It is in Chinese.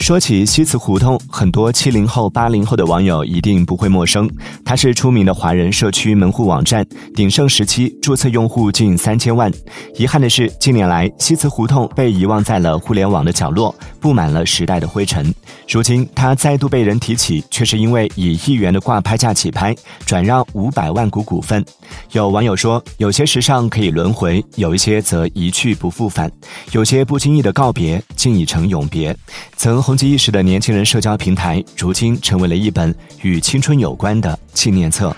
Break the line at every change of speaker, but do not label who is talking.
说起西祠胡同，很多七零后、八零后的网友一定不会陌生。它是出名的华人社区门户网站，鼎盛时期注册用户近三千万。遗憾的是，近年来西祠胡同被遗忘在了互联网的角落，布满了时代的灰尘。如今，它再度被人提起，却是因为以一元的挂拍价起拍，转让五百万股股份。有网友说，有些时尚可以轮回，有一些则一去不复返。有些不经意的告别，竟已成永别。曾红极一时的年轻人社交平台，如今成为了一本与青春有关的纪念册。